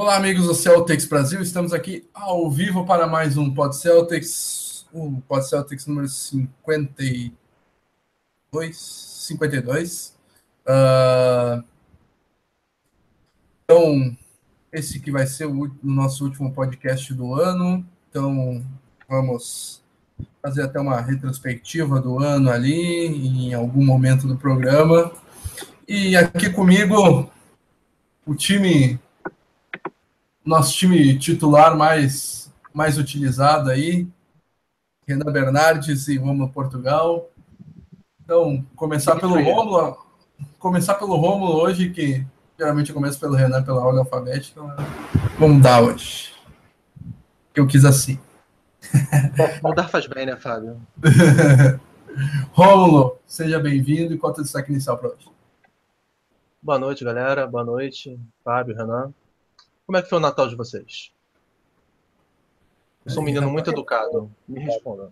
Olá, amigos do Celtics Brasil. Estamos aqui ao vivo para mais um Pod Celtics, o Pod Celtics número 52. 52. Uh, então, esse que vai ser o, o nosso último podcast do ano. Então, vamos fazer até uma retrospectiva do ano ali, em algum momento do programa. E aqui comigo, o time, nosso time titular mais, mais utilizado aí, Renan Bernardes e Romulo Portugal. Então, começar pelo Romulo, começar pelo Romulo hoje, que geralmente eu começo pelo Renan pela ordem alfabética. Vamos dar hoje. Eu quis assim. Mudar faz bem, né, Fábio? Rômulo, seja bem-vindo e qual é o destaque inicial para hoje? Boa noite, galera. Boa noite, Fábio, Renan. Como é que foi o Natal de vocês? Eu sou um menino muito educado. Me responda.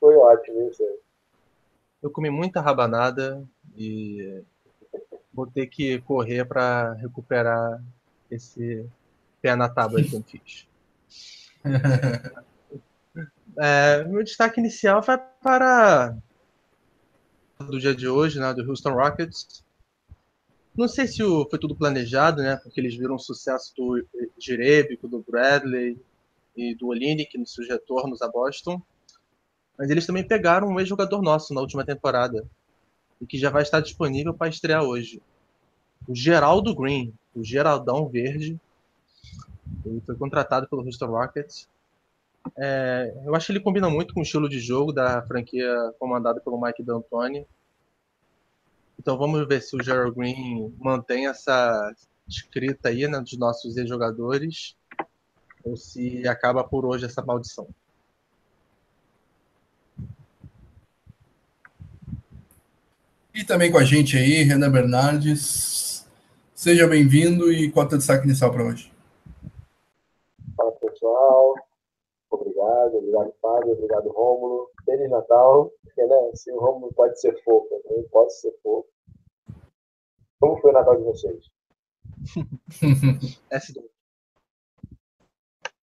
Foi ótimo, isso. Eu comi muita rabanada e vou ter que correr para recuperar esse pé na tábua que eu fiz. É, meu destaque inicial vai para do dia de hoje, né, do Houston Rockets. Não sei se foi tudo planejado, né, porque eles viram o sucesso do Jerebico, do Bradley e do Olinick nos seus retornos a Boston. Mas eles também pegaram um ex-jogador nosso na última temporada e que já vai estar disponível para estrear hoje. O Geraldo Green, o Geraldão Verde. Ele foi contratado pelo Houston Rockets é, eu acho que ele combina muito com o estilo de jogo da franquia comandada pelo Mike D'Antoni. Então vamos ver se o Gerald Green mantém essa escrita aí né, dos nossos ex-jogadores ou se acaba por hoje essa maldição. E também com a gente aí, Renan Bernardes. Seja bem-vindo e qual é o destaque inicial para hoje? Fala pessoal, obrigado, obrigado Fábio, obrigado Rômulo. Feliz Natal, porque né, se o Rômulo pode ser fofo, eu também posso ser fofo. Como foi o Natal de vocês?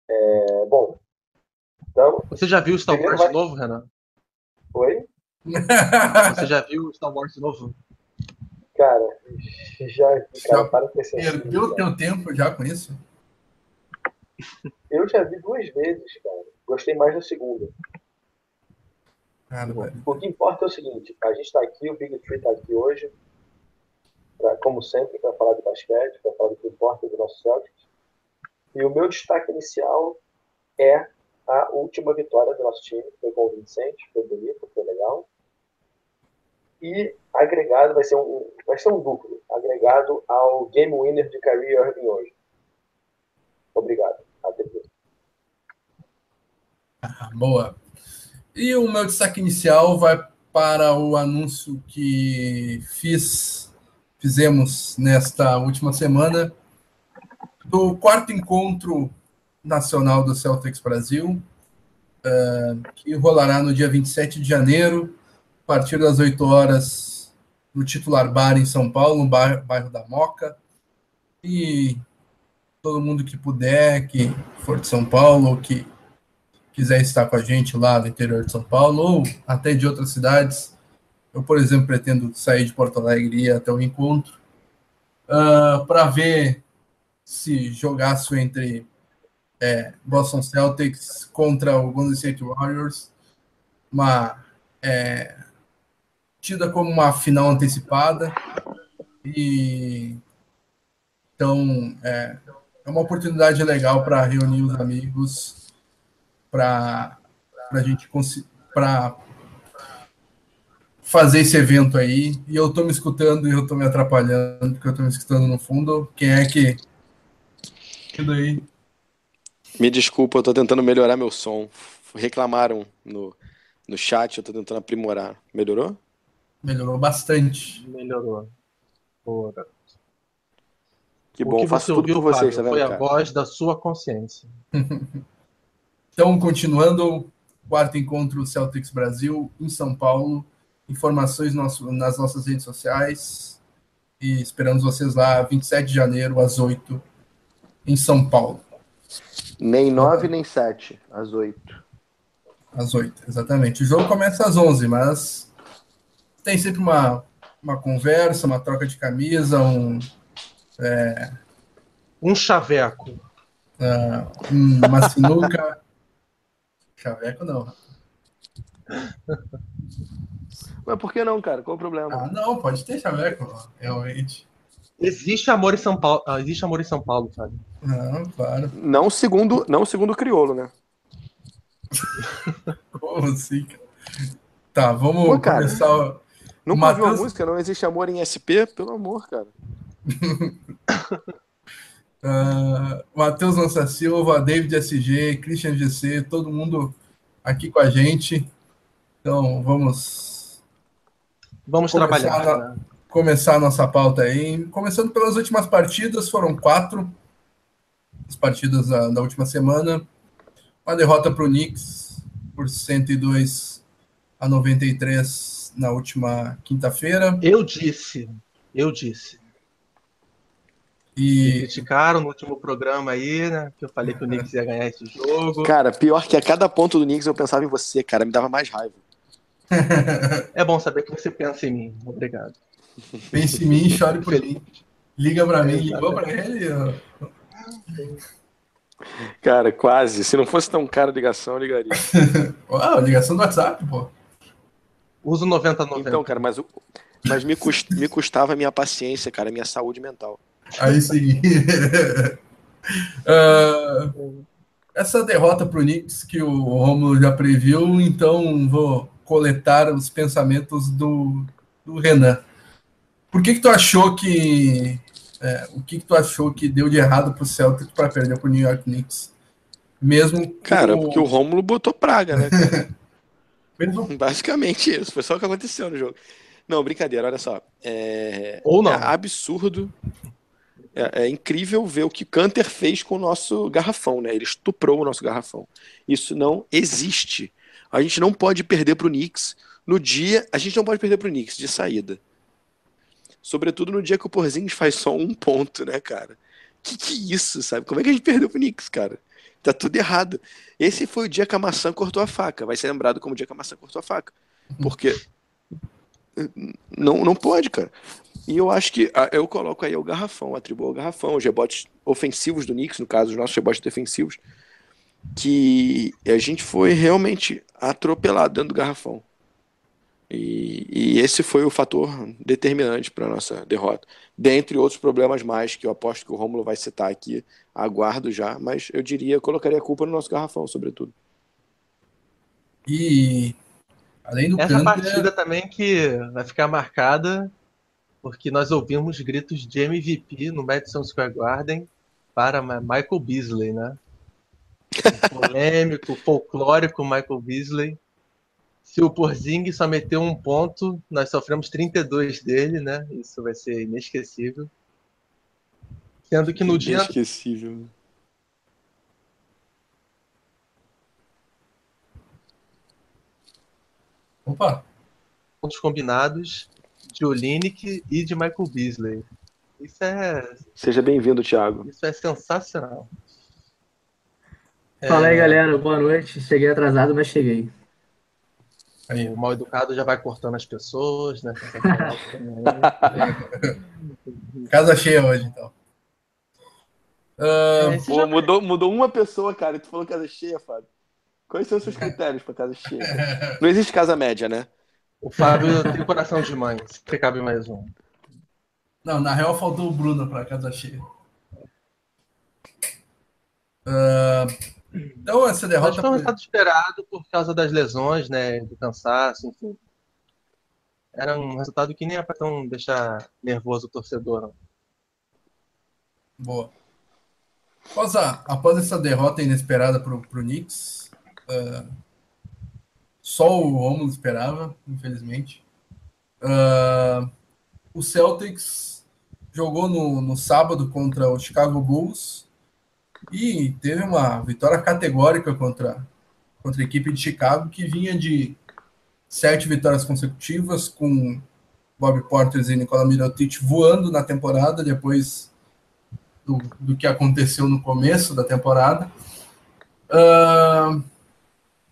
é, bom, então... Você já viu o Star Wars vai... novo, Renan? Oi? Você já viu o Star Wars novo? Cara, já, cara, para pensar. Perdeu o teu tempo já com isso? Eu já vi duas vezes, cara. Gostei mais da segunda. o que importa é o seguinte: a gente está aqui, o Big Tree está aqui hoje, pra, como sempre, para falar de basquete, para falar do que importa do nosso Celtics. E o meu destaque inicial é a última vitória do nosso time, foi convincente, foi bonito, foi legal. E agregado, vai ser um, vai ser um duplo, agregado ao Game Winner de Kyrie Irving hoje. Obrigado. Ah, boa. E o meu destaque inicial vai para o anúncio que fiz, fizemos nesta última semana do quarto encontro nacional do Celtics Brasil, uh, que rolará no dia 27 de janeiro, a partir das 8 horas, no titular bar em São Paulo, no bairro da Moca. E todo mundo que puder, que for de São Paulo, ou que quiser estar com a gente lá no interior de São Paulo, ou até de outras cidades. Eu, por exemplo, pretendo sair de Porto Alegre e ir até o encontro, uh, ah, para ver se jogaço entre é, Boston Celtics contra o Golden State Warriors, uma é, tida como uma final antecipada e então é, é uma oportunidade legal para reunir os amigos, para a gente para fazer esse evento aí. E eu estou me escutando e eu estou me atrapalhando, porque eu estou me escutando no fundo. Quem é que. Tudo aí? Me desculpa, eu estou tentando melhorar meu som. Reclamaram no, no chat, eu estou tentando aprimorar. Melhorou? Melhorou bastante. Melhorou. Boa, que bom, faço tudo ouviu, por vocês, tá vendo, Foi cara? a voz da sua consciência. então, continuando, quarto encontro Celtics Brasil em São Paulo. Informações nosso, nas nossas redes sociais. E esperamos vocês lá, 27 de janeiro, às 8, em São Paulo. Nem 9, nem 7, às 8. Às 8, exatamente. O jogo começa às 11, mas tem sempre uma, uma conversa, uma troca de camisa, um. É, um chaveco. Uh, uma sinuca. chaveco não. Mas por que não, cara? Qual o problema? Ah, não, pode ter chaveco, realmente. Existe amor em São Paulo, ah, existe amor em São Paulo, sabe? Não, claro. Não segundo, não segundo o criolo, né? Como assim, cara? Tá, vamos Pô, cara, começar. Nunca Mateus... ouviu a música? Não existe amor em SP? Pelo amor, cara. uh, Matheus Lança Silva, David SG, Christian GC, todo mundo aqui com a gente. Então, vamos. Vamos trabalhar. A, né? Começar a nossa pauta aí. Começando pelas últimas partidas, foram quatro as partidas da, da última semana. Uma derrota para o Knicks por 102 a 93 na última quinta-feira. Eu disse, eu disse. E... Me criticaram no último programa aí, né? Que eu falei que o Knicks ia ganhar esse jogo. Cara, pior que a cada ponto do Knicks eu pensava em você, cara. Me dava mais raiva. É bom saber que você pensa em mim. Obrigado. Pense em mim e chore por mim. Liga pra mim, ligou pra ele. Cara, quase. Se não fosse tão cara a ligação, eu ligaria. Uau, ligação do WhatsApp, pô. Uso 9090. Então, cara, mas, mas me, cust, me custava a minha paciência, cara, a minha saúde mental. Aí sim. uh, essa derrota pro Knicks que o Romulo já previu, então vou coletar os pensamentos do, do Renan. Por que que tu achou que é, o que, que tu achou que deu de errado pro Celtics para perder pro New York Knicks? Mesmo Cara, o... porque o Rômulo botou praga, né? Mesmo... Basicamente isso, foi só o que aconteceu no jogo. Não, brincadeira, olha só. É, Ou não. é absurdo. É, é, incrível ver o que Canter fez com o nosso garrafão, né? Ele estuprou o nosso garrafão. Isso não existe. A gente não pode perder pro Knicks no dia. A gente não pode perder pro Knicks de saída. Sobretudo no dia que o Porzingis faz só um ponto, né, cara? Que que é isso, sabe? Como é que a gente perdeu pro Knicks, cara? Tá tudo errado. Esse foi o dia que a maçã cortou a faca. Vai ser lembrado como o dia que a maçã cortou a faca. Porque não, não pode, cara. E eu acho que eu coloco aí o garrafão, atribuo ao garrafão, os rebotes ofensivos do Knicks, no caso, os nossos rebotes defensivos, que a gente foi realmente atropelado dentro do garrafão. E, e, esse foi o fator determinante para a nossa derrota. Dentre outros problemas mais, que eu aposto que o Rômulo vai citar aqui, aguardo já, mas eu diria, colocaria a culpa no nosso garrafão, sobretudo. E além do Essa partida também que vai ficar marcada porque nós ouvimos gritos de MVP no Madison Square Garden para Michael Beasley, né? O polêmico, folclórico Michael Beasley se o Porzing só meteu um ponto, nós sofremos 32 dele, né? Isso vai ser inesquecível. Sendo que no dia. Inesquecível. Opa! Pontos combinados de Olinick e de Michael Beasley. Isso é. Seja bem-vindo, Thiago. Isso é sensacional. Fala é... aí, galera. Boa noite. Cheguei atrasado, mas cheguei. Aí, o mal educado já vai cortando as pessoas, né? Casa cheia hoje, então. Uh, Pô, mudou, mudou uma pessoa, cara, e tu falou casa cheia, Fábio. Quais são os seus critérios para casa cheia? Não existe casa média, né? O Fábio tem coração de mãe, se cabe mais um. Não, na real faltou o Bruno para casa cheia. Uh, então, essa derrota. Mas foi um resultado esperado por causa das lesões, né? Do cansaço, enfim. Era um resultado que nem era para tão deixar nervoso o torcedor. Não. Boa. Após, a, após essa derrota inesperada para o Knicks, uh, só o Romulo esperava, infelizmente. Uh, o Celtics jogou no, no sábado contra o Chicago Bulls e teve uma vitória categórica contra, contra a equipe de Chicago, que vinha de sete vitórias consecutivas, com Bob Porter e Nicola Mirotic voando na temporada, depois do, do que aconteceu no começo da temporada. Uh,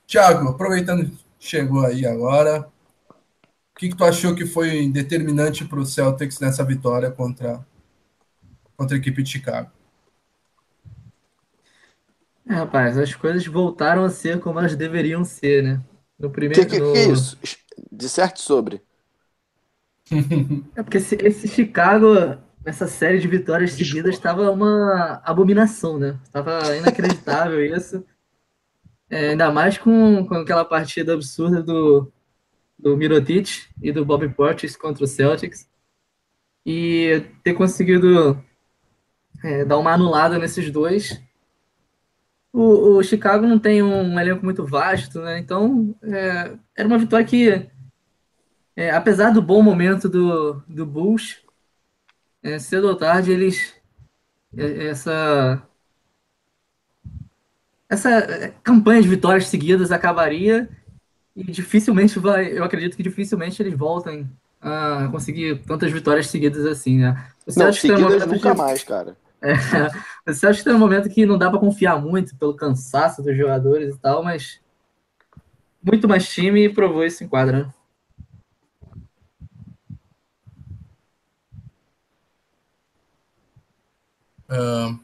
Thiago, aproveitando chegou aí agora, o que, que tu achou que foi determinante para o Celtics nessa vitória contra, contra a equipe de Chicago? É, rapaz, as coisas voltaram a ser como elas deveriam ser, né? No primeiro. Que, que, no... que é isso? De certo sobre. É porque esse, esse Chicago, nessa série de vitórias seguidas, estava uma abominação, né? Estava inacreditável isso. É, ainda mais com, com aquela partida absurda do, do Mirotic e do Bob Portis contra o Celtics. E ter conseguido é, dar uma anulada nesses dois. O, o, Chicago não tem um elenco muito vasto, né? Então é, era uma vitória que, é, apesar do bom momento do, do Bulls, é, cedo ou tarde eles é, essa essa é, campanha de vitórias seguidas acabaria e dificilmente vai, eu acredito que dificilmente eles voltem a conseguir tantas vitórias seguidas assim, né? Você não, seguidas nunca de... mais, cara. É, você acha que tem um momento que não dá para confiar muito pelo cansaço dos jogadores e tal, mas muito mais time provou isso em quadra, né? Uh,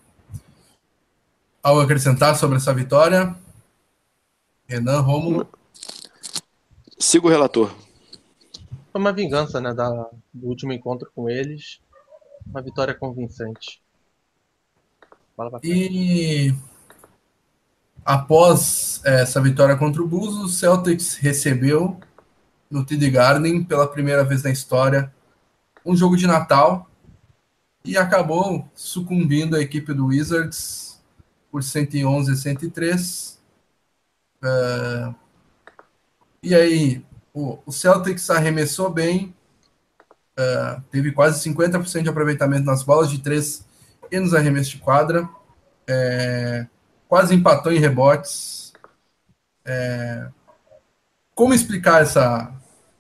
algo a acrescentar sobre essa vitória? Renan, Romulo? Siga o relator. Foi uma vingança, né, da, do último encontro com eles. Uma vitória convincente. E após essa vitória contra o Bulls, o Celtics recebeu no TD Garden pela primeira vez na história um jogo de Natal e acabou sucumbindo a equipe do Wizards por 111 a 103. Uh, e aí, o, o Celtics arremessou bem, uh, teve quase 50% de aproveitamento nas bolas de três e nos arremessos de quadra. É, quase empatou em rebotes. É, como explicar essa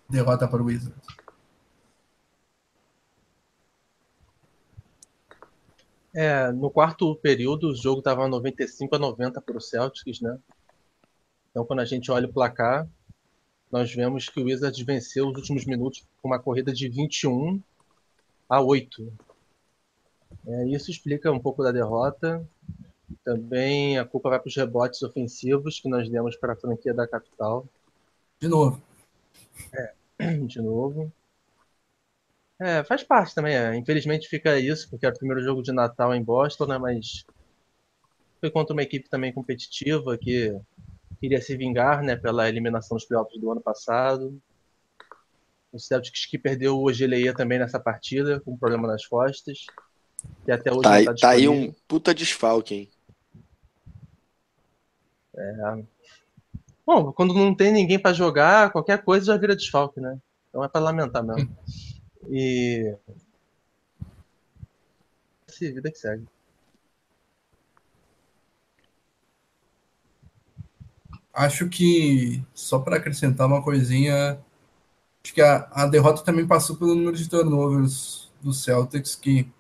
derrota para o Wizards? É, no quarto período, o jogo estava 95 a 90 para o Celtics, né? Então, quando a gente olha o placar, nós vemos que o Wizards venceu os últimos minutos com uma corrida de 21 a 8. É, isso explica um pouco da derrota. Também a culpa vai para os rebotes ofensivos que nós demos para a franquia da capital. De novo. É, de novo. É, faz parte também. É. Infelizmente fica isso, porque era o primeiro jogo de Natal em Boston, né? Mas foi contra uma equipe também competitiva que queria se vingar, né? Pela eliminação dos playoffs do ano passado. O Celtics que perdeu o Ogeleia também nessa partida, com um problema nas costas. E até hoje tá, tá, tá aí um puta desfalque, hein? É. Bom, quando não tem ninguém para jogar, qualquer coisa já vira desfalque, né? Então é para lamentar mesmo. E. Se vida que segue. Acho que, só para acrescentar uma coisinha, acho que a, a derrota também passou pelo número de turnovers do Celtics, que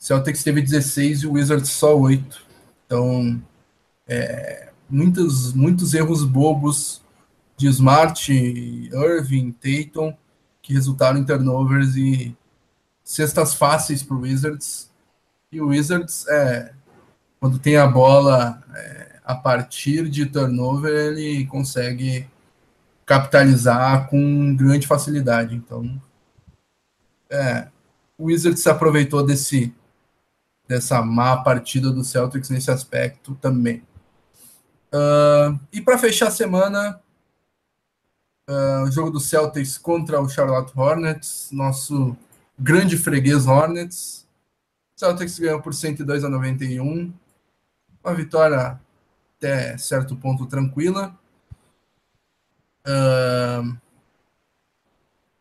Celtics teve 16 e o Wizards só 8. Então, é, muitos, muitos erros bobos de Smart, Irving, Tatum, que resultaram em turnovers e cestas fáceis para o Wizards. E o Wizards, é, quando tem a bola é, a partir de turnover, ele consegue capitalizar com grande facilidade. Então, é, o Wizards se aproveitou desse dessa má partida do Celtics nesse aspecto também. Uh, e para fechar a semana, uh, o jogo do Celtics contra o Charlotte Hornets, nosso grande freguês Hornets. O Celtics ganhou por 102 a 91. Uma vitória até certo ponto tranquila. Uh,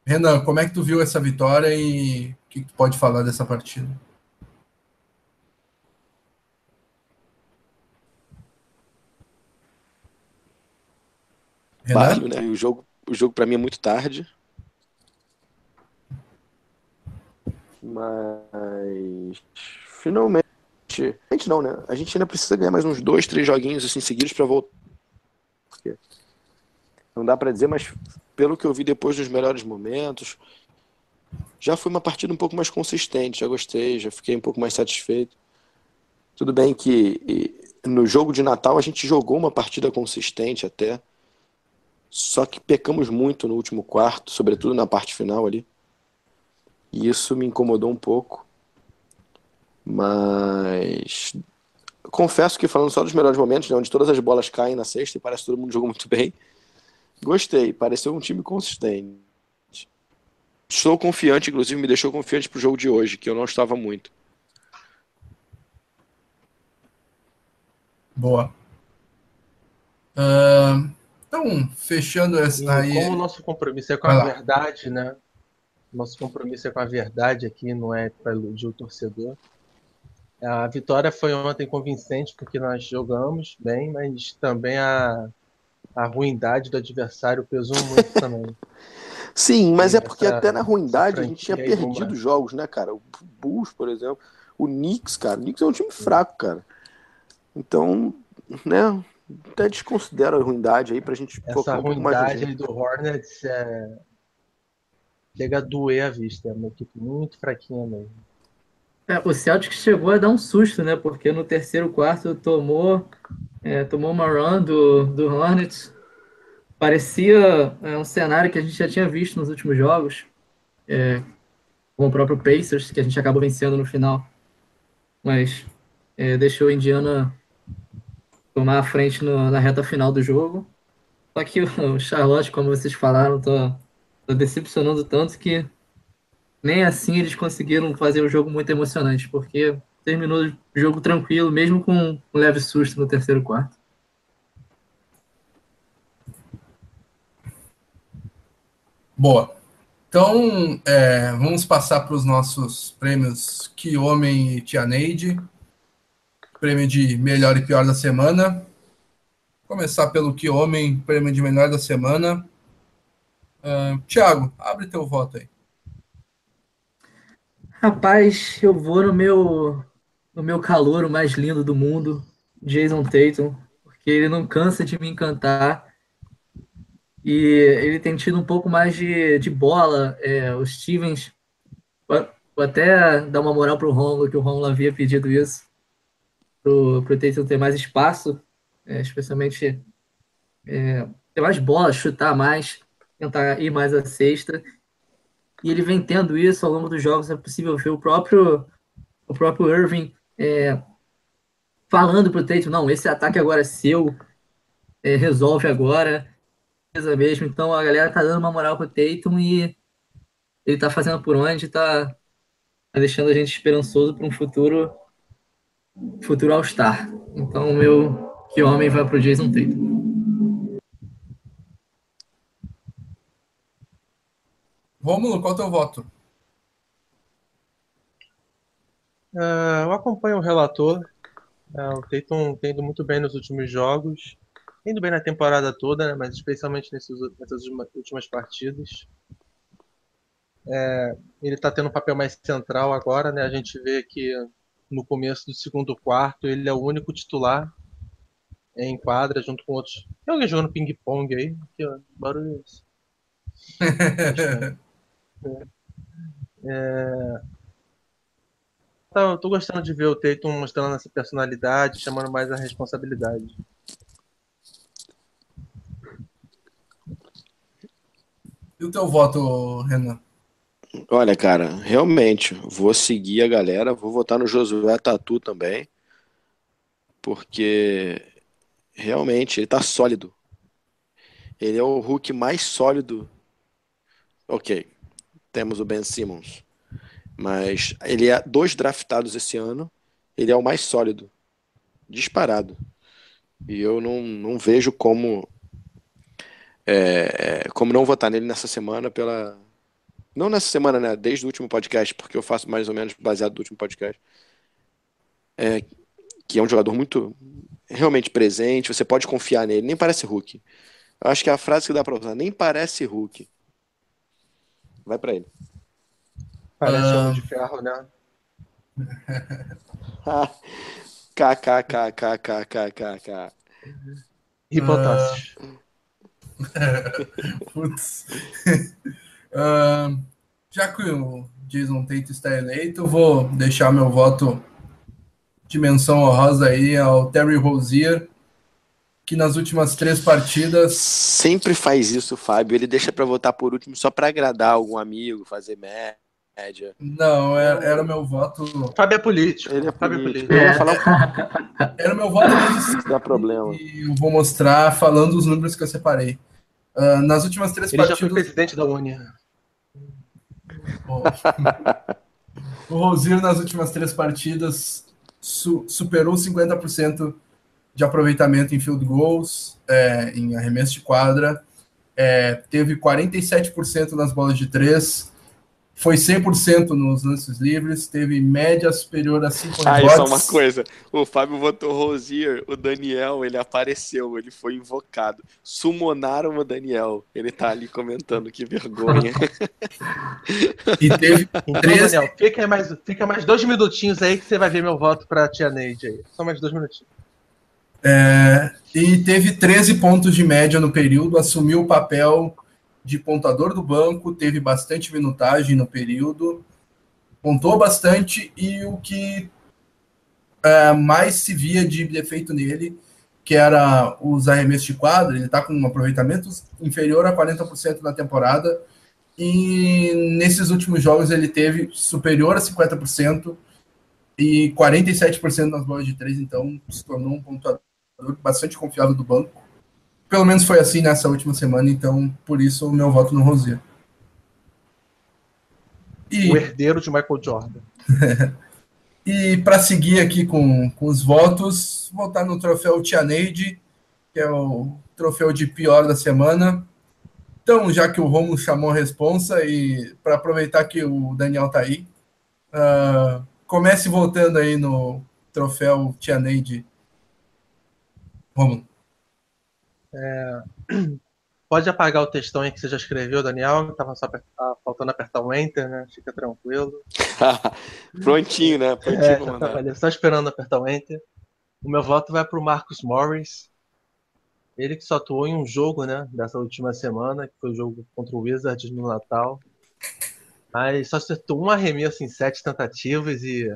Renan, como é que tu viu essa vitória e o que tu pode falar dessa partida? Renan? né? O jogo, o jogo para mim é muito tarde. Mas finalmente. A gente não, né? A gente ainda precisa ganhar mais uns dois, três joguinhos assim seguidos para voltar. Porque não dá para dizer, mas pelo que eu vi depois dos melhores momentos, já foi uma partida um pouco mais consistente. Já gostei, já fiquei um pouco mais satisfeito. Tudo bem que no jogo de Natal a gente jogou uma partida consistente até. Só que pecamos muito no último quarto, sobretudo na parte final ali. E isso me incomodou um pouco. Mas confesso que falando só dos melhores momentos, né, onde todas as bolas caem na sexta e parece que todo mundo jogou muito bem, gostei. Pareceu um time consistente. Estou confiante, inclusive me deixou confiante para o jogo de hoje, que eu não estava muito. Boa. Uh, então, fechando essa aí. Como o nosso compromisso é com a verdade, né? Nosso compromisso é com a verdade aqui, não é para iludir o torcedor. A vitória foi ontem convincente porque nós jogamos bem, mas também a, a ruindade do adversário pesou muito também. Sim, mas é porque até na ruindade a gente tinha perdido jogos, né, cara? O Bulls, por exemplo, o Knicks, cara. O Knicks é um time fraco, cara. Então, né, até desconsidera a ruindade aí pra gente Essa focar um pouco mais ruindade do Hornets é... chega a doer a vista. É uma equipe muito fraquinha mesmo. É, o Celtic chegou a dar um susto, né? Porque no terceiro quarto tomou, é, tomou uma run do, do Hornets. Parecia é, um cenário que a gente já tinha visto nos últimos jogos, é, com o próprio Pacers, que a gente acabou vencendo no final. Mas é, deixou a Indiana tomar a frente no, na reta final do jogo. Só que o Charlotte, como vocês falaram, tá, tá decepcionando tanto que nem assim eles conseguiram fazer um jogo muito emocionante, porque terminou o jogo tranquilo, mesmo com um leve susto no terceiro quarto. Boa. Então, é, vamos passar para os nossos prêmios Que Homem e Tia Neide prêmio de melhor e pior da semana. Começar pelo que homem, prêmio de melhor da semana. Uh, Thiago, abre teu voto aí. Rapaz, eu vou no meu no meu calor o mais lindo do mundo, Jason Tatum, porque ele não cansa de me encantar. E ele tem tido um pouco mais de, de bola. É, o Stevens, vou até dar uma moral para o Romulo, que o Romulo havia pedido isso pro, pro Tatum ter mais espaço, é, especialmente é, ter mais bola, chutar mais, tentar ir mais à sexta. E ele vem tendo isso ao longo dos jogos, é possível ver o próprio, o próprio Irving é, falando pro Tatum, não, esse ataque agora é seu, é, resolve agora, mesmo. Então a galera tá dando uma moral pro Tatum e ele tá fazendo por onde, tá, tá deixando a gente esperançoso para um futuro futuro All-Star. Então, o meu que homem vai para o Jason Tatum. Rômulo, qual é o teu voto? Uh, eu acompanho o relator. Uh, o Tatum tem indo muito bem nos últimos jogos. Indo bem na temporada toda, né, mas especialmente nesses, nessas últimas partidas. É, ele está tendo um papel mais central agora, né? A gente vê que no começo do segundo quarto, ele é o único titular em quadra, junto com outros. Tem alguém jogando ping-pong aí? Que barulho é esse? é... é... Tá, eu tô gostando de ver o Tatum mostrando essa personalidade, chamando mais a responsabilidade. E o teu voto, Renan? Olha, cara, realmente, vou seguir a galera, vou votar no Josué Tatu também, porque realmente ele tá sólido. Ele é o Hulk mais sólido. Ok, temos o Ben Simmons, mas ele é dois draftados esse ano, ele é o mais sólido, disparado. E eu não, não vejo como é, como não votar nele nessa semana pela não nessa semana, né? Desde o último podcast, porque eu faço mais ou menos baseado no último podcast. É, que é um jogador muito realmente presente, você pode confiar nele, nem parece Hulk. Eu acho que é a frase que dá pra usar, nem parece Hulk. Vai para ele. Parece uh... de ferro, né? KKKKKKKK. Hipotásis. Putz. Ah, já que o Jason Tate está eleito, vou deixar meu voto de menção honrosa aí ao Terry Rozier, que nas últimas três partidas. Sempre faz isso, Fábio. Ele deixa para votar por último só para agradar algum amigo, fazer média. Não, era, era o meu voto. Fábio é político. Ele é Fábio é político. vou falar Era o meu voto desde dá problema. E eu vou mostrar falando os números que eu separei. Ah, nas últimas três Ele já foi partidas. presidente da Uni. o Rosier, nas últimas três partidas, su- superou 50% de aproveitamento em field goals, é, em arremesso de quadra, é, teve 47% nas bolas de três, foi 100% nos lances livres, teve média superior a 5 Ah, rebotes. isso é uma coisa. O Fábio votou Rosier, o Daniel, ele apareceu, ele foi invocado. Sumonaram o Daniel. Ele tá ali comentando, que vergonha. E teve Então, 13 Daniel, fica mais, fica mais dois minutinhos aí que você vai ver meu voto pra tia Neide aí. Só mais dois minutinhos. É, e teve 13 pontos de média no período, assumiu o papel de pontador do banco, teve bastante minutagem no período, pontou bastante e o que é, mais se via de defeito nele, que era os arremessos de quadra, ele está com um aproveitamento inferior a 40% na temporada, e nesses últimos jogos ele teve superior a 50% e 47% nas bolas de três, então se tornou um pontuador bastante confiável do banco. Pelo menos foi assim nessa última semana, então por isso o meu voto no Rosier. E, O herdeiro de Michael Jordan. e para seguir aqui com, com os votos, votar no troféu Tia Neide, que é o troféu de pior da semana. Então, já que o Romulo chamou a responsa e para aproveitar que o Daniel tá aí, ah, comece votando aí no troféu Tia Neide. Romulo. Pode apagar o textão aí que você já escreveu, Daniel. Tava só faltando apertar o Enter, né? Fica tranquilo. Prontinho, né? Prontinho É, já só esperando apertar o Enter. O meu voto vai pro Marcus Morris. Ele que só atuou em um jogo, né? Dessa última semana, que foi o jogo contra o Wizards no Natal. Mas só acertou um arremesso em sete tentativas e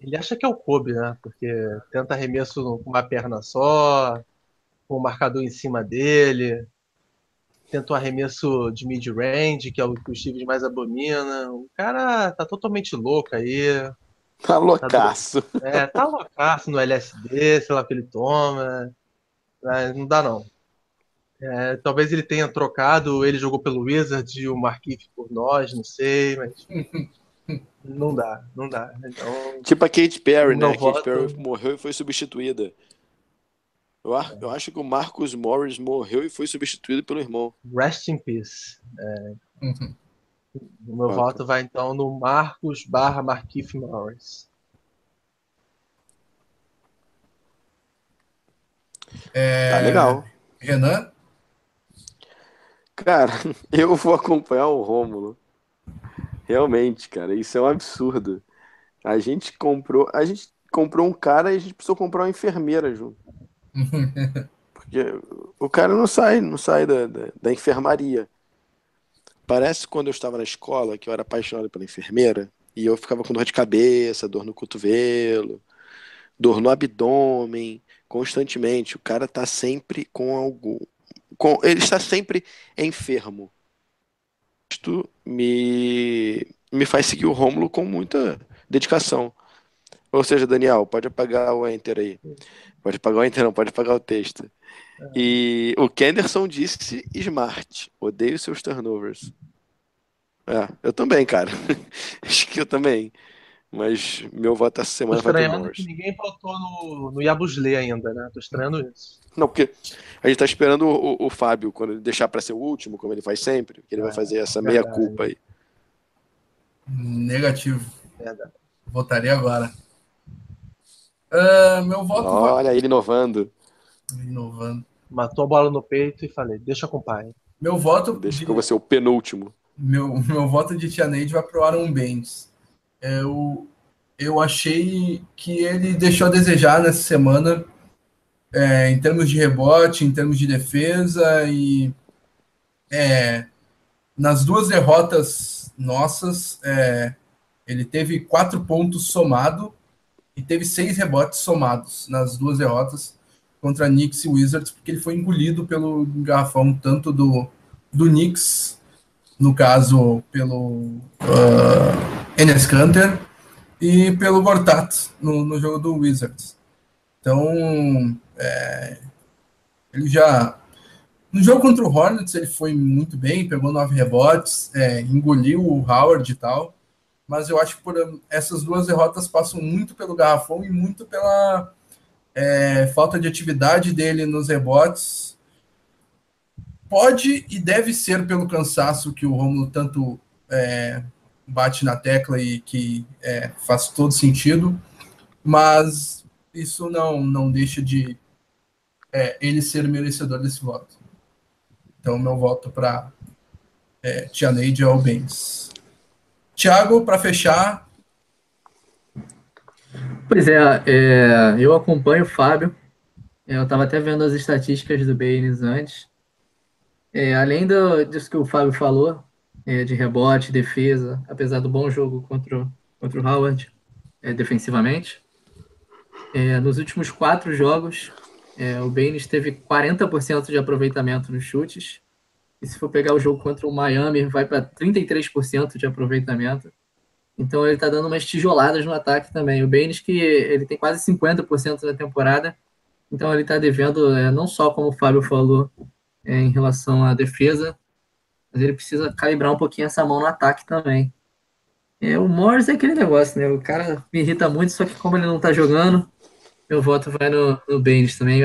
ele acha que é o Kobe, né? Porque tenta arremesso com uma perna só, com o marcador em cima dele. Tenta um arremesso de mid-range, que é o que o Steve mais abomina. O cara tá totalmente louco aí. Tá loucaço. É, tá loucaço no LSD, sei lá o que ele toma. Mas não dá não. É, talvez ele tenha trocado, ele jogou pelo Wizards e o Marquinhos por nós, não sei, mas. Não dá, não dá. Então, Tipo a Kate Perry, né? A Kate. Perry morreu e foi substituída. Eu, eu acho que o Marcus Morris morreu e foi substituído pelo irmão. rest in peace. Uhum. O meu Voto. voto vai então no Marcos barra Marquinhos Morris. É, Tá legal. Renan? Cara, eu vou acompanhar o Rômulo. Realmente, cara, isso é um absurdo. A gente comprou, a gente comprou um cara e a gente precisou comprar uma enfermeira junto. Porque o cara não sai, não sai da, da, da enfermaria. Parece quando eu estava na escola, que eu era apaixonado pela enfermeira, e eu ficava com dor de cabeça, dor no cotovelo, dor no abdômen, constantemente. O cara tá sempre com algum. Com, ele está sempre enfermo. Isto me, me faz seguir o Rômulo com muita dedicação. Ou seja, Daniel, pode apagar o Enter aí. Pode apagar o Enter, não, pode apagar o texto. E o Kenderson disse Smart. Odeio seus turnovers. É, eu também, cara. Acho que eu também. Mas meu voto essa semana vai Morris. que ninguém votou no, no Yabusle ainda, né? Tô estranhando isso. Não, porque a gente tá esperando o, o- o Fábio, quando ele deixar pra ser o último, como ele faz sempre, que ele vai É, fazer essa verdade. meia-culpa aí. Negativo. Verdade. Votaria agora. Ah, meu voto vai. Olha ele inovando. Inovando. Matou a bola no peito e falei, deixa com o pai. Meu voto. Deixa de- que eu vou ser o penúltimo. meu, meu voto de Tia Neide vai pro Aaron. É, o, eu achei que ele deixou a desejar nessa semana, é, em termos de rebote, em termos de defesa e é, nas duas derrotas nossas, é, ele teve quatro pontos somado e teve seis rebotes somados nas duas derrotas contra Knicks e Wizards, porque ele foi engolido pelo garrafão tanto do, do Knicks, no caso pelo uh, Enes Kanter, e pelo Gortat no, no jogo do Wizards. Então, é, ele já. No jogo contra o Hornets, ele foi muito bem, pegou nove rebotes, é, engoliu o Howard e tal. Mas eu acho que por essas duas derrotas passam muito pelo garrafão e muito pela é, falta de atividade dele nos rebotes. Pode e deve ser pelo cansaço que o Romulo tanto é, bate na tecla e que é, faz todo sentido, mas isso não, não deixa de é, ele ser merecedor desse voto. Então, meu voto para é, Tia Neide Albens. Tiago, para fechar. Pois é, é, eu acompanho o Fábio. Eu estava até vendo as estatísticas do Baines antes. É, além do, disso que o Fábio falou, é, de rebote, defesa, apesar do bom jogo contra, contra o Howard é, defensivamente. É, nos últimos quatro jogos, é, o Baines teve 40% de aproveitamento nos chutes. E se for pegar o jogo contra o Miami, vai para 33% de aproveitamento. Então ele está dando umas tijoladas no ataque também. O Baines que ele tem quase 50% da temporada. Então ele está devendo, é, não só como o Fábio falou, é, em relação à defesa, mas ele precisa calibrar um pouquinho essa mão no ataque também. É, o Morris é aquele negócio, né? O cara me irrita muito, só que como ele não tá jogando, meu voto vai no, no Baines também.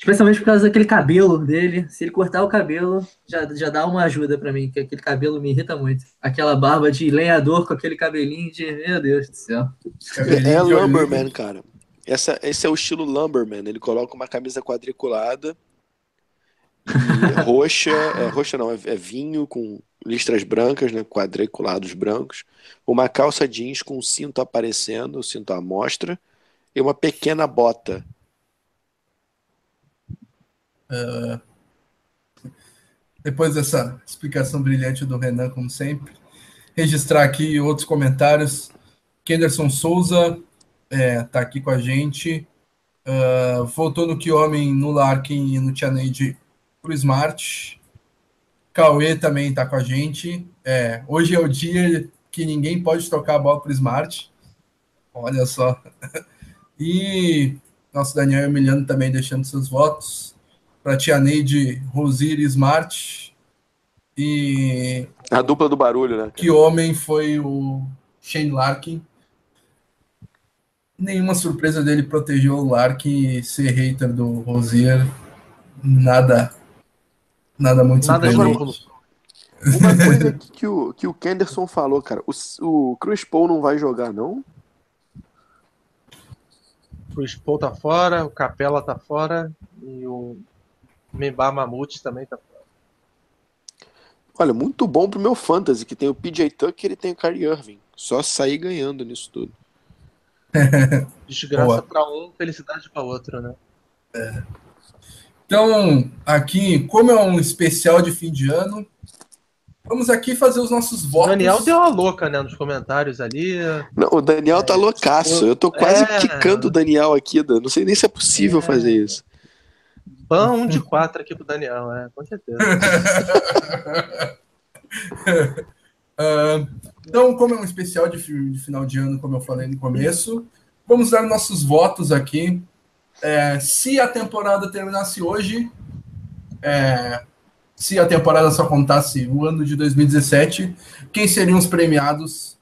Especialmente por causa daquele cabelo dele. Se ele cortar o cabelo, já, já dá uma ajuda para mim, que aquele cabelo me irrita muito. Aquela barba de lenhador com aquele cabelinho de. Meu Deus do céu. É, é Lumberman, cara. Essa, esse é o estilo Lumberman. Ele coloca uma camisa quadriculada roxa, é, roxa não, é, é, vinho com listras brancas, né, quadriculados brancos, uma calça jeans com o cinto aparecendo, o cinto à mostra, e uma pequena bota. Uh, depois dessa explicação brilhante do Renan, como sempre, registrar aqui outros comentários. Kenderson Souza está é, tá aqui com a gente. Uh, voltou no homem no Larkin e no Tianeide pro Smart. Cauê também está com a gente. É, hoje é o dia que ninguém pode tocar a bola pro Smart. Olha só. E nosso Daniel Emiliano também deixando seus votos. Para Tia Neide, Rosir Smart. E. A dupla do barulho, né? Que homem foi o Shane Larkin. Nenhuma surpresa dele proteger o Larkin e ser hater do Rosier. Nada Nada muito Nada surpreendente. Uma coisa que o, que o Kenderson falou, cara, o, o Chris Paul não vai jogar, não? O Chris Paul tá fora, o Capela tá fora e o Memba Mamute também tá fora. Olha, muito bom pro meu fantasy, que tem o PJ Tucker e tem o Kyrie Irving. Só sair ganhando nisso tudo. Desgraça para um, felicidade para outro, né? É. Então, aqui, como é um especial de fim de ano, vamos aqui fazer os nossos votos. O Daniel deu uma louca, né, nos comentários ali. Não, o Daniel tá é, loucaço. Eu tô quase é... quicando o Daniel aqui. Não sei nem se é possível é... fazer isso. Ban um de quatro aqui pro Daniel, é, com certeza. uh, então, como é um especial de, de final de ano, como eu falei no começo, vamos dar nossos votos aqui é, se a temporada terminasse hoje, é, se a temporada só contasse o ano de 2017, quem seriam os premiados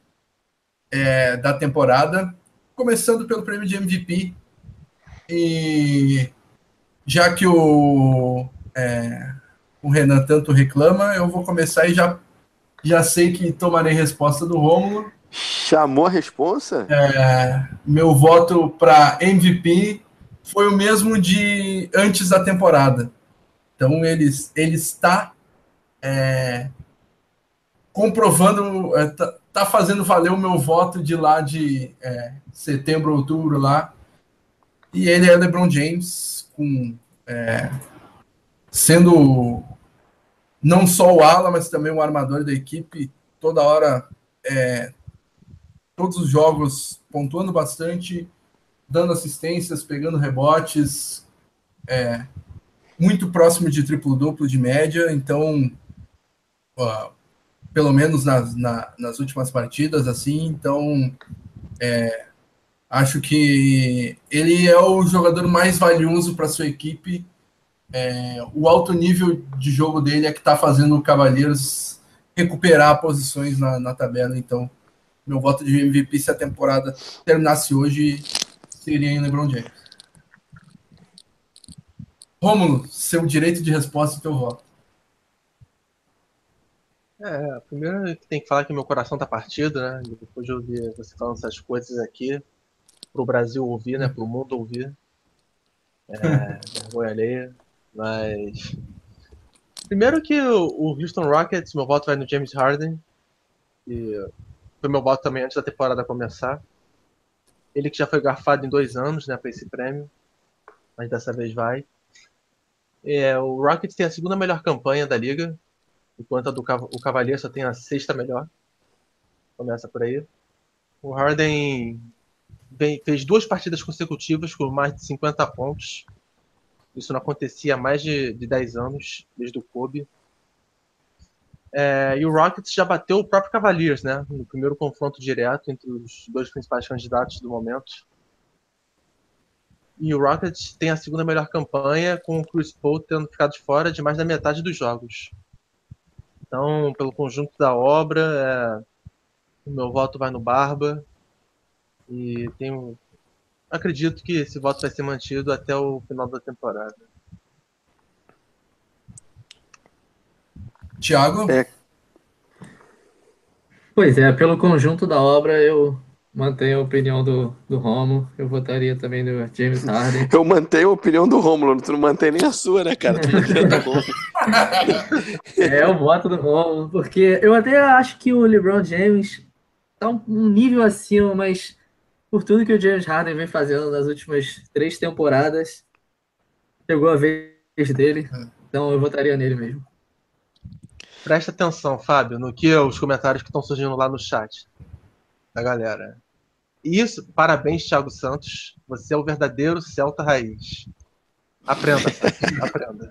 é, da temporada? Começando pelo prêmio de MVP. E já que o, é, o Renan tanto reclama, eu vou começar e já, já sei que tomarei resposta do Rômulo. Chamou a responsa? É, meu voto para MVP foi o mesmo de antes da temporada. Então ele, ele está é, comprovando, está é, tá, tá fazendo valer o meu voto de lá de é, setembro, outubro lá. E ele é LeBron James, com, é, sendo não só o ala, mas também o armador da equipe, toda hora, é, todos os jogos pontuando bastante, dando assistências, pegando rebotes, é, muito próximo de triplo-duplo de média, então, ó, pelo menos nas, na, nas últimas partidas, assim, então, é, acho que ele é o jogador mais valioso para sua equipe, é, o alto nível de jogo dele é que está fazendo o Cavaleiros recuperar posições na, na tabela, então, meu voto de MVP se a temporada terminasse hoje seria em LeBron James. Rômulo, seu direito de resposta e teu voto. É, primeiro tem que falar que meu coração tá partido, né? Depois de ouvir você falando essas coisas aqui, pro Brasil ouvir, né? Pro mundo ouvir. É, vergonha alheia. Mas. Primeiro que o Houston Rockets, meu voto vai no James Harden. E foi meu voto também antes da temporada começar. Ele que já foi garfado em dois anos, né, para esse prêmio. Mas dessa vez vai. É, o Rockets tem a segunda melhor campanha da liga, enquanto a do o Cavalier só tem a sexta melhor. Começa por aí. O Harden fez duas partidas consecutivas com mais de 50 pontos. Isso não acontecia há mais de, de 10 anos, desde o Kobe. É, e o Rockets já bateu o próprio Cavaliers, né? No primeiro confronto direto entre os dois principais candidatos do momento. E o Rockets tem a segunda melhor campanha, com o Chris Paul tendo ficado fora de mais da metade dos jogos. Então, pelo conjunto da obra, é... o meu voto vai no Barba. E tenho... acredito que esse voto vai ser mantido até o final da temporada. Tiago? É. Pois é, pelo conjunto da obra, eu Mantenho a opinião do, do Romulo. Eu votaria também no James Harden. Eu mantenho a opinião do Romulo. Tu não mantém nem a sua, né, cara? Tu é, eu voto do Romulo. Porque eu até acho que o LeBron James tá um, um nível acima, mas por tudo que o James Harden vem fazendo nas últimas três temporadas, chegou a vez dele. Então eu votaria nele mesmo. Presta atenção, Fábio, no que os comentários que estão surgindo lá no chat da galera. Isso, parabéns, Thiago Santos. Você é o verdadeiro Celta raiz. Aprenda, aprenda.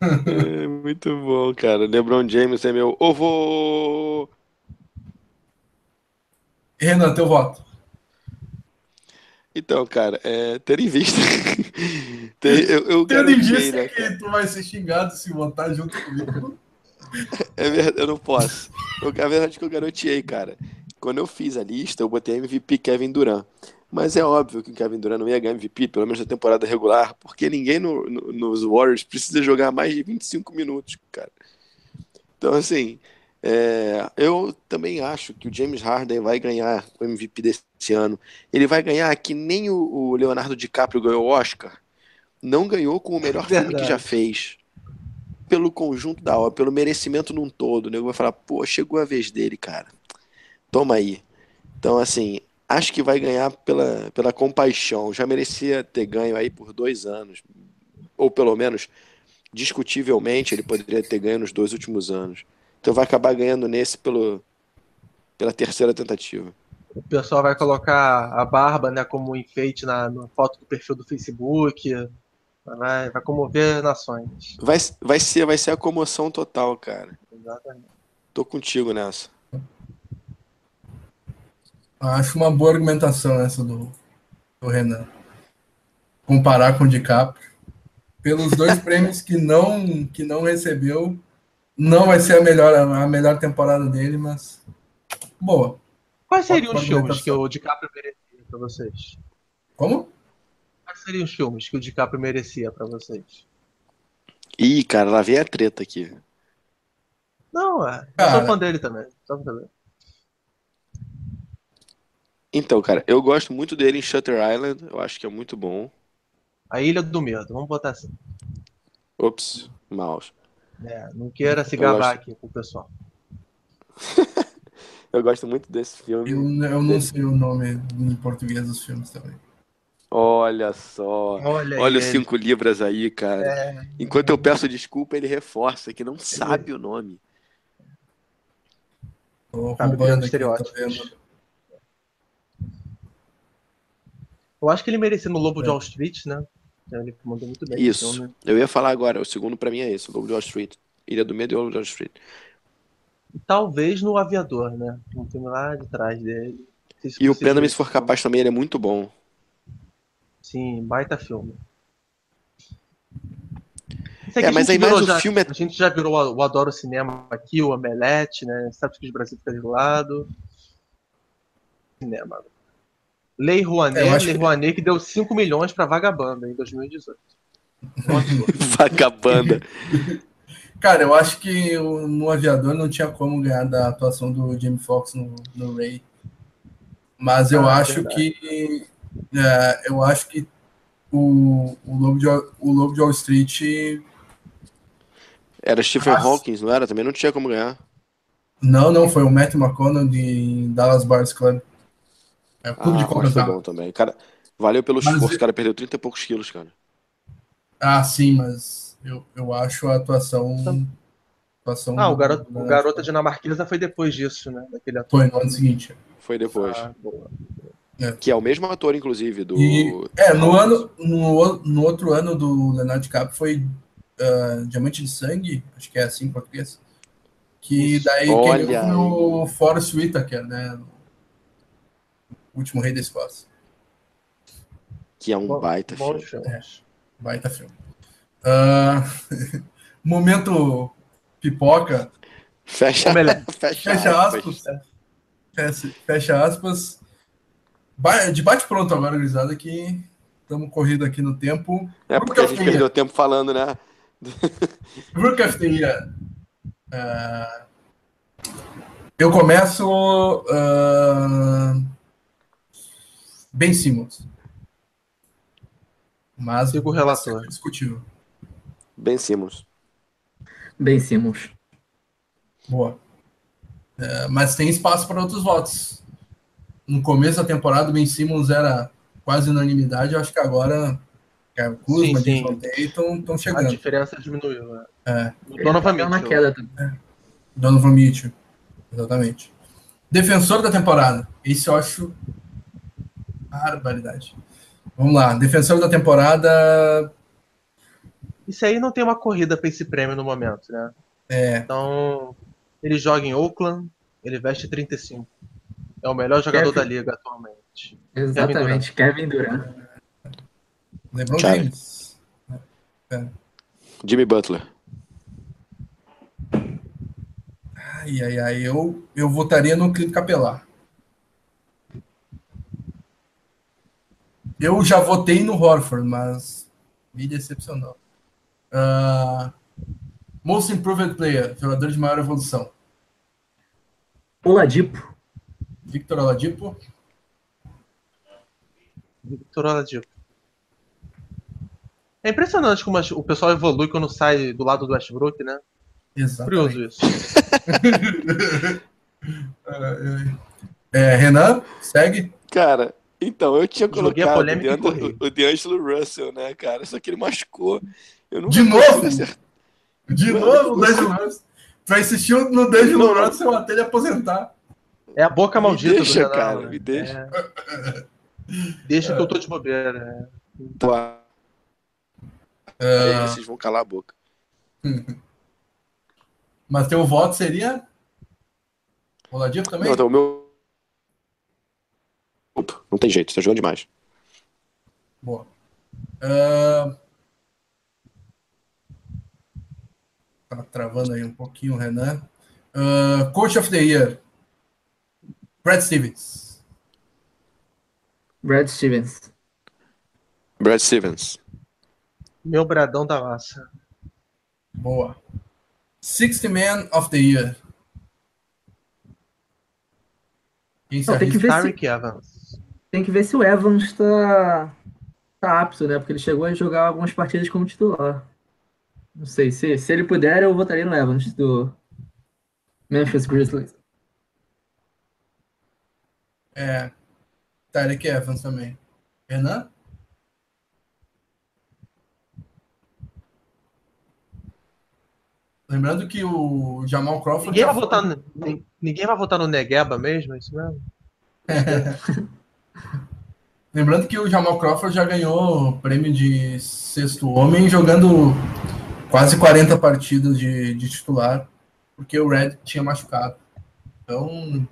É, muito bom, cara. LeBron James é meu ovo. Renan, teu voto. Então, cara, é, ter em vista. ter, eu, eu Tendo em vista né, que tu vai ser xingado se votar junto comigo. É verdade, eu não posso. Eu, a verdade é que eu garoteei, cara. Quando eu fiz a lista, eu botei MVP Kevin Durant. Mas é óbvio que o Kevin Durant não ia ganhar MVP, pelo menos na temporada regular, porque ninguém no, no, nos Warriors precisa jogar mais de 25 minutos, cara. Então, assim, é, eu também acho que o James Harden vai ganhar o MVP desse ano. Ele vai ganhar que nem o, o Leonardo DiCaprio ganhou o Oscar. Não ganhou com o melhor Verdade. filme que já fez. Pelo conjunto da obra, pelo merecimento num todo. Né? Eu vou falar, pô, chegou a vez dele, cara toma aí. Então, assim, acho que vai ganhar pela, pela compaixão. Já merecia ter ganho aí por dois anos. Ou pelo menos, discutivelmente, ele poderia ter ganho nos dois últimos anos. Então vai acabar ganhando nesse pelo, pela terceira tentativa. O pessoal vai colocar a barba né, como enfeite na, na foto do perfil do Facebook. Vai, vai comover nações. Vai, vai, ser, vai ser a comoção total, cara. Exatamente. Tô contigo nessa. Acho uma boa argumentação essa do, do Renan. Comparar com o DiCaprio. Pelos dois prêmios que não, que não recebeu, não vai ser a melhor, a melhor temporada dele, mas boa. Quais seriam os filmes que o DiCaprio merecia para vocês? Como? Quais seriam os filmes que o DiCaprio merecia para vocês? Ih, cara, lá vem a treta aqui. Não, é. Eu sou fã dele também. Só pra saber. Então, cara, eu gosto muito dele em Shutter Island, eu acho que é muito bom. A Ilha do Medo, vamos botar assim. Ops, mouse. É, não queira se gabar acho... aqui com o pessoal. Eu gosto muito desse filme. Eu, eu não sei o nome em português dos filmes também. Olha só. Olha, Olha os cinco libras aí, cara. É, Enquanto eu peço desculpa, ele reforça que não sabe o nome. Tô Sabe, roubando estereótipos. eu acho que ele merecia no Lobo de Wall Street, né? Ele mandou muito bem. esse Isso. filme. Eu ia falar agora. O segundo pra mim é esse, o Lobo de Wall Street. Ilha do Medo e o Lobo de Wall Street. Talvez no Aviador, né? Um filme lá de trás dele. Se E o viram se for capaz também, ele é muito bom. Sim, baita filme. É, mas a aí gente mais o já- filme é- A gente já virou o o Adoro Cinema aqui, o Omelete, né? Sabe que os Brasil fica de lado. Cinema. Lei Rouanet, É, Lei que- Rouanet que deu 5 milhões pra Vagabanda em 2018. Um absurdo. Vagabanda. Cara, eu acho que o- no Aviador não tinha como ganhar da atuação do Jamie Foxx no, no Ray. Mas eu Ah, acho verdade. que é, eu acho que o, o, Lobo de, Wall- o Lobo de Wall Street Era Stephen Nossa. Hawking, não era? Também não tinha como ganhar. não, não foi o Matt McConaughey de Dallas Bars Club. É o clube de Ah, mas foi compras. bom também. Cara, valeu pelo Mas esforço. e- O cara perdeu 30 e poucos quilos, cara. Ah, sim, mas eu, eu acho a atuação. atuação Ah, o garoto, da- o garota dinamarquesa foi depois disso, né? Daquele ator. Foi no ano seguinte. Foi depois. Ah, boa. Que é o mesmo ator, inclusive, do. E, é, no, ano, no, no outro ano do Leonardo DiCaprio foi ah, Diamante de Sangue, acho que é assim em português. Que daí Olha quem foi o Forrest Whitaker, né? Último rei da Escócia. Que é um Bom- baita bons filme. filmes. Baita filme. Ah, momento pipoca. Fecha, fecha, Fecha aspas. Fecha, fecha aspas. Ba- De bate pronto agora, gurizada, que estamos corrido aqui no tempo. É porque a gente perdeu tempo falando, né? Rook of the Year. Ah, eu começo. ah, ben Simmons. Mas Sigo o relator. é discutível. Ben Simmons. Bem, Simmons. Boa. É, mas tem espaço para outros votos. No começo da temporada, o Ben Simmons era quase unanimidade. Eu acho que agora Kevin Kuzma, Sim, sim. Jason Tatum estão A chegando. diferença diminuiu. Né? É. O Donovan tá na Mitchell. queda também. Donovan Mitchell. Exatamente. Defensor da temporada. Esse eu acho barbaridade. Vamos lá. Defensor da temporada. Isso aí não tem uma corrida para esse prêmio no momento, né? É. Então, ele joga em Oakland, ele veste 35. É o melhor jogador Kevin. da liga atualmente. Exatamente, Kevin Durant. LeBron Cara. James. Jimmy Butler. Ai, ai, ai. Eu, eu votaria no Clint Capelar. Eu já votei no Horford, mas me decepcionou. Ah, Most Improved Player, jogador de maior evolução. Oladipo. Victor Oladipo. Victor Oladipo. É impressionante como o pessoal evolui quando sai do lado do Westbrook, né? Exatamente. Curioso isso. É, Renan, segue. Cara, então, eu tinha colocado o, o D'Angelo Russell, né, cara? Só que ele machucou. Eu nunca De novo? acertar. De Mano, novo, o D'Angelo Russell. Tu vai assistir no D'Angelo Não, não. Russell até ele aposentar. É a boca Me maldita deixa, do Renan, cara, né? me deixa. É. Deixa que eu tô de bobeira. né? Pô, Ah, aí vocês vão calar a boca. mas teu voto seria? Oladipo também? Não, então, o meu. Opa, não tem jeito, tá jogando demais. Boa. Ah, Tá travando aí um pouquinho o Renan. Ah, Coach of the Year. Brad Stevens. Brad Stevens. Brad Stevens. Meu bradão da massa. Boa. 60 Man of the Year. Quem se Não, tem que ver se, Tyreek Evans. Tem que ver se o Evans tá, tá apto, né? Porque ele chegou a jogar algumas partidas como titular. Não sei, se, se ele puder, eu votaria no Evans do Memphis Grizzlies. É. Tyreek Evans também. Renan? Lembrando que o Jamal Crawford. Ninguém já vai, foi- votar no, nin- ninguém vai votar no Negueba mesmo, é isso mesmo? Lembrando que o Jamal Crawford já ganhou o prêmio de sexto homem jogando quase 40 partidas de, de titular, porque o Red tinha machucado. Então,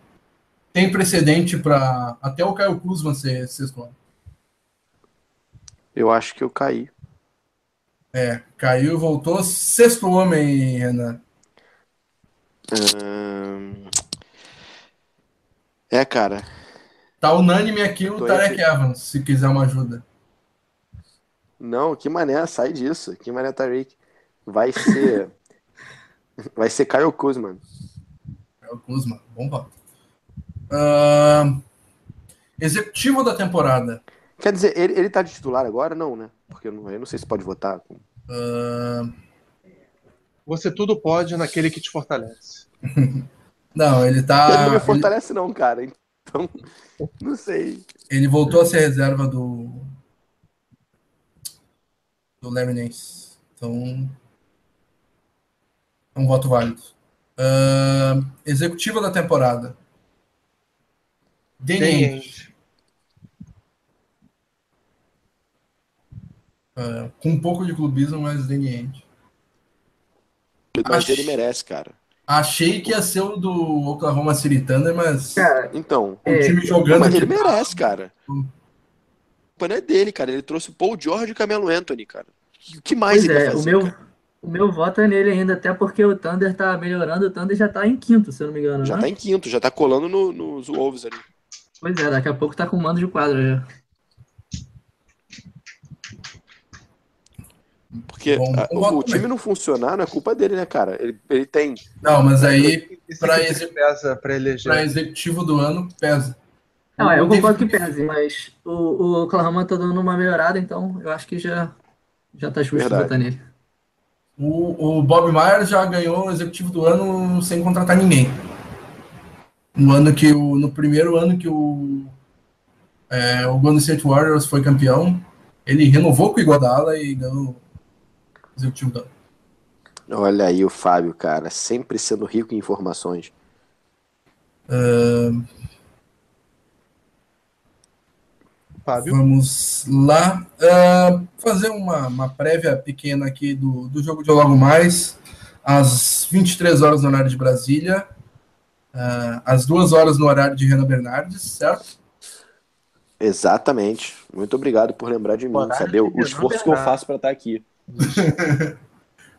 tem precedente para até o Caio Kuzma ser sexto homem. Eu acho que eu caí. É, caiu e voltou sexto homem, Renan. Ahn, É, cara. Tá unânime aqui o Tarek entre- Evans, se quiser uma ajuda. Não, que mané, sai disso. Que mané Tariq. Vai ser. Vai ser Kyle Kuzman. É o Kuzma, bom voto. Ahn, executivo da temporada. Quer dizer, ele, ele tá de titular agora? Não, né? Porque eu não, eu não sei se pode votar. Ahn, Você tudo pode naquele que te fortalece. não, ele ele tá. não me ele- fortalece, não, cara. Então, não sei. Ele voltou a ser reserva do. Do Larry Nance. Então. É um voto válido. Ahn, executiva da temporada. Danny. Ah, com um pouco de clubismo, mas Danny Ainge. Mas Acho- ele merece, cara. Achei que ia ser o do Oklahoma City Thunder, mas Cara, Então. o time Não, jogando. mas que ele merece, cara. Hum. Culpa não é dele, cara. Ele trouxe o Paul George e o Camelo Anthony, cara. O que mais pois ele vai é, fazer? o meu, cara? o meu voto é nele ainda, até porque o Thunder tá melhorando, o Thunder já tá em quinto, se eu não me engano, Já né? tá em quinto, já tá colando no- nos Wolves ali. Pois é, daqui a pouco tá com mando de quadra já. Porque Bom, bom o, o time não funcionar não é culpa dele, né, cara? Ele, ele tem. Não, mas aí, para executivo do ano, pesa. Não, é, eu concordo que pese, mas o, o Oklahoma tá dando uma melhorada, então eu acho que já, já tá justo Verdade. votar nele. O, o Bob Myers já ganhou o executivo do ano sem contratar ninguém. No ano que o, no primeiro ano que o, é, o Golden State Warriors foi campeão, ele renovou com o Iguodala e ganhou executivo ano. Olha aí o Fábio, cara, sempre sendo rico em informações. Fábio. Vamos lá. Ah, fazer uma, uma prévia pequena aqui do, do jogo de logo mais, às 23 horas no horário de Brasília, ah, às 2 horas no horário de Renan Bernardes, certo? Exatamente. Muito obrigado por lembrar de mim, saber o esforço que eu faço pra estar aqui.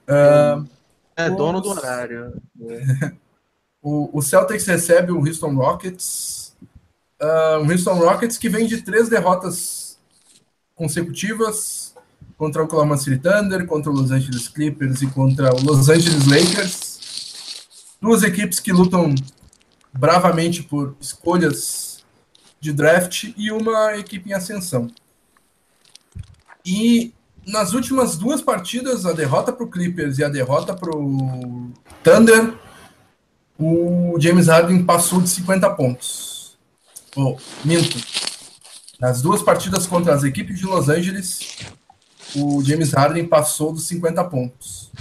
Ah, É dono do horário. o, o Celtics recebe o Houston Rockets. Ah, o Houston Rockets que vem de três derrotas consecutivas contra o Oklahoma City Thunder, contra o Los Angeles Clippers e contra o Los Angeles Lakers. Duas equipes que lutam bravamente por escolhas de draft e uma equipe em ascensão. E nas últimas duas partidas, a derrota para o Clippers e a derrota para o Thunder, o James Harden passou de 50 pontos. Oh, minto. Nas duas partidas contra as equipes de Los Angeles, o James Harden passou dos 50 pontos.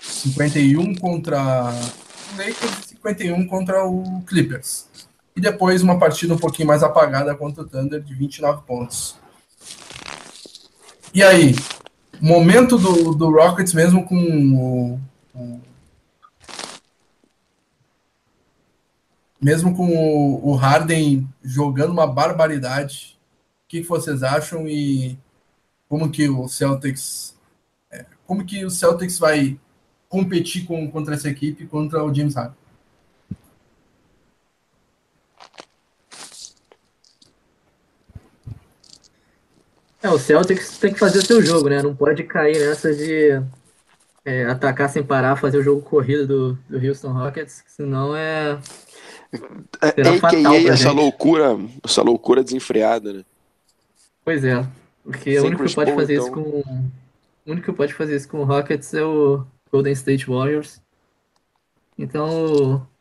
51 contra o Lakers e 51 contra o Clippers. E depois uma partida um pouquinho mais apagada contra o Thunder de 29 pontos. E aí, momento do, do Rockets mesmo com o, o mesmo com o, Harden jogando uma barbaridade, o que, que vocês acham e como que o Celtics é, como que o Celtics vai competir com, contra essa equipe contra o James Harden? É, o Celtics tem que fazer o seu jogo, né? Não pode cair nessa de é, atacar sem parar, fazer o jogo corrido do, do Houston Rockets, senão é. Será fatal AKA essa gente. loucura, essa loucura desenfreada, né? Pois é. Porque o único que pode fazer isso então. com. O único que pode fazer isso com o Rockets é o Golden State Warriors. Então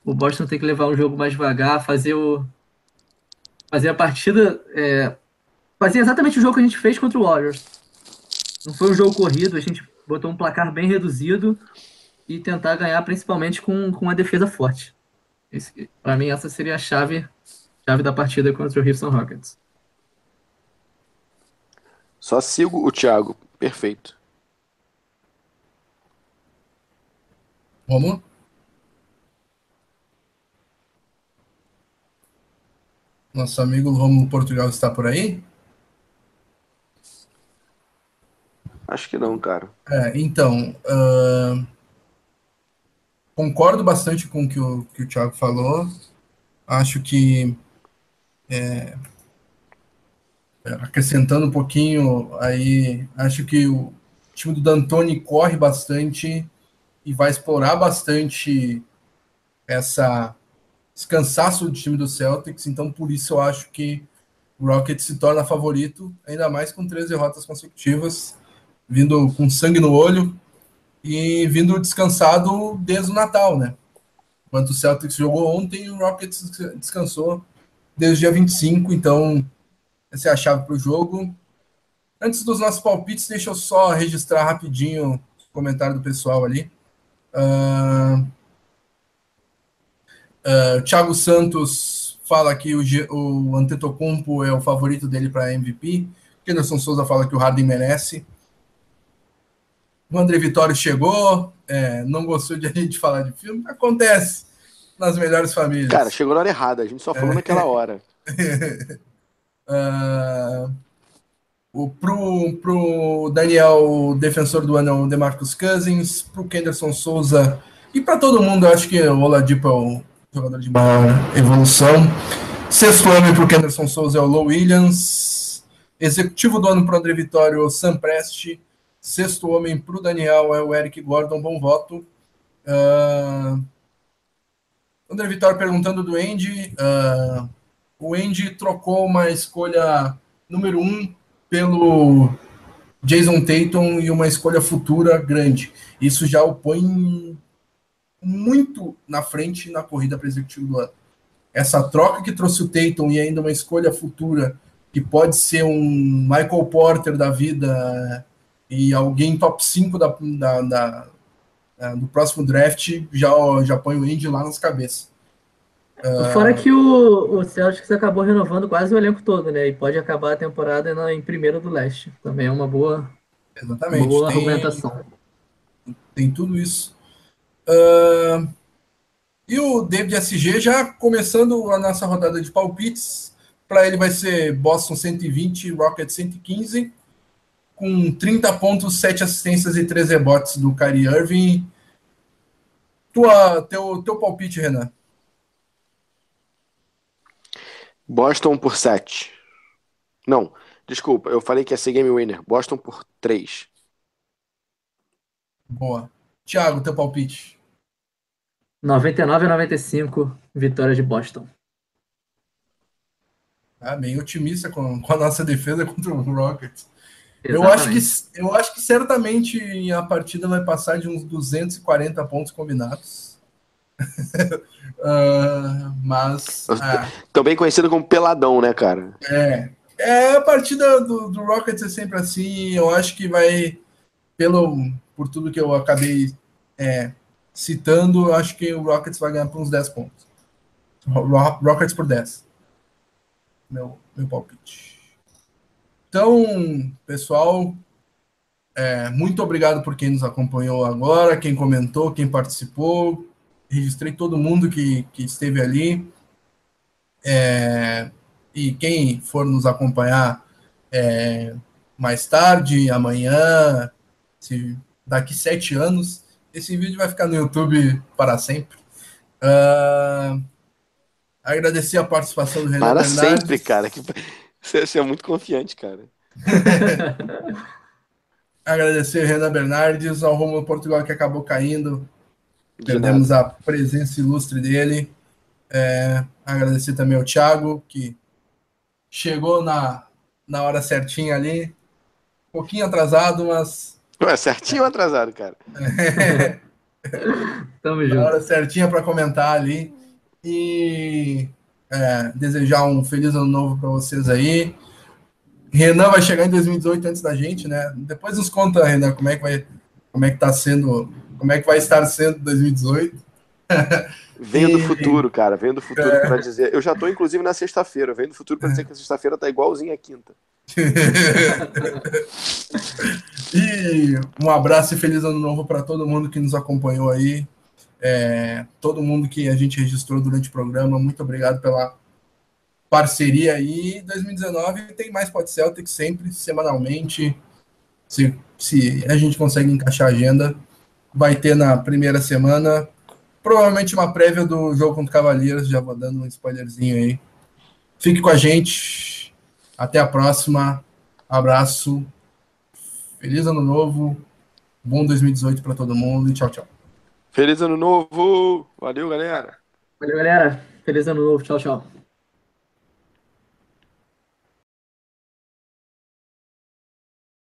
o- o Boston tem que levar um jogo mais devagar, fazer o. fazer a partida. É, fazer exatamente o jogo que a gente fez contra o Warriors. Não foi um jogo corrido, a gente botou um placar bem reduzido e tentar ganhar principalmente com, com uma defesa forte. Para mim, essa seria a chave, chave da partida contra o Houston Rockets. Só sigo o Thiago. Perfeito. Vamos? Nosso amigo Romulo Portugal está por aí? Acho que não, cara. É, então, uh, concordo bastante com o que o, que o Thiago falou. Acho que é, acrescentando um pouquinho aí, acho que o time do D'Antoni corre bastante e vai explorar bastante essa esse cansaço do time do Celtics, então por isso eu acho que o Rockets se torna favorito, ainda mais com três derrotas consecutivas, vindo com sangue no olho e vindo descansado desde o Natal, né? Enquanto o Celtics jogou ontem, o Rockets descansou desde o dia 25, então essa é a chave para o jogo. Antes dos nossos palpites, deixa eu só registrar rapidinho o comentário do pessoal ali. Uh, uh, Thiago Santos fala que o, o Antetokounmpo é o favorito dele para MVP. Kenderson Souza fala que o Harden merece. O André Vitório chegou, é, não gostou de a gente falar de filme. Acontece nas melhores famílias. Cara, chegou na hora errada, a gente só falou é. naquela hora. uh, o, pro, pro Daniel, defensor do ano, o Demarcus Cousins, pro Kenderson Souza e para todo mundo, eu acho que o Oladipo é um jogador de boa evolução. Sexto homem pro Kenderson Souza é o Low Williams. Executivo do ano pro André Vitório, o Sam Prest. Sexto homem para o Daniel é o Eric Gordon, bom voto. Uh, André Vitória perguntando do Andy. Uh, o Andy trocou uma escolha número um pelo Jason Tatum e uma escolha futura grande. Isso já o põe muito na frente na corrida para executivo do ano. Essa troca que trouxe o Tatum e ainda uma escolha futura que pode ser um Michael Porter da vida e alguém top 5 da, da, da, da, do próximo draft já, já põe o Indy lá nas cabeças. Uh... Fora que o, o Celtics acabou renovando quase o elenco todo, né? E pode acabar a temporada na, em primeiro do leste. Também é uma boa, Exatamente. Uma boa tem, argumentação. Tem tudo isso. Uh... E o David SG já começando a nossa rodada de palpites. Para ele vai ser Boston 120, Rocket 115 com 30 pontos, 7 assistências e 3 rebotes do Kyrie Irving. Tua, teu, teu palpite, Renan? Boston por 7. Não, desculpa, eu falei que ia ser game winner. Boston por 3. Boa. Thiago, teu palpite? 99 a 95, vitória de Boston. Ah, bem otimista com, com a nossa defesa contra o Rockets. Eu acho, que, eu acho que certamente a partida vai passar de uns 240 pontos combinados. uh, mas. Ah, Também conhecido como peladão, né, cara? É. É a partida do, do Rockets é sempre assim. Eu acho que vai, pelo, por tudo que eu acabei é, citando, eu acho que o Rockets vai ganhar por uns 10 pontos. Rockets por 10. Meu, meu palpite. Então, pessoal, é, muito obrigado por quem nos acompanhou agora, quem comentou, quem participou. Registrei todo mundo que, que esteve ali. É, e quem for nos acompanhar é, mais tarde, amanhã, se, daqui sete anos, esse vídeo vai ficar no YouTube para sempre. Uh, agradecer a participação do Renan Para Bernardes. sempre, cara. Que... Você é muito confiante, cara. Agradecer Renan Bernardes, ao Romulo Portugal que acabou caindo. Perdemos a presença ilustre dele. É, agradecer também ao Thiago, que chegou na, na hora certinha ali. Um pouquinho atrasado, mas. Ué, certinho ou atrasado, cara? Tamo junto. Na hora certinha para comentar ali. E é, desejar um feliz ano novo para vocês aí. Renan vai chegar em 2018 antes da gente, né? Depois nos conta, Renan, como é que vai, como é que tá sendo, como é que vai estar sendo 2018. Vem do futuro, cara. Vem do futuro é. para dizer. Eu já tô, inclusive, na sexta-feira. Vem do futuro para dizer que a sexta-feira tá igualzinha a quinta. e um abraço e feliz ano novo para todo mundo que nos acompanhou aí. É, todo mundo que a gente registrou durante o programa, muito obrigado pela parceria aí. 2019 tem mais Pod Celtic sempre, semanalmente. Se, se a gente consegue encaixar a agenda, vai ter na primeira semana. Provavelmente uma prévia do jogo contra Cavaleiros, já vou dando um spoilerzinho aí. Fique com a gente. Até a próxima. Abraço. Feliz ano novo. Bom 2018 para todo mundo e tchau, tchau. Feliz ano novo! Valeu, galera! Valeu, galera! Feliz ano novo, tchau, tchau.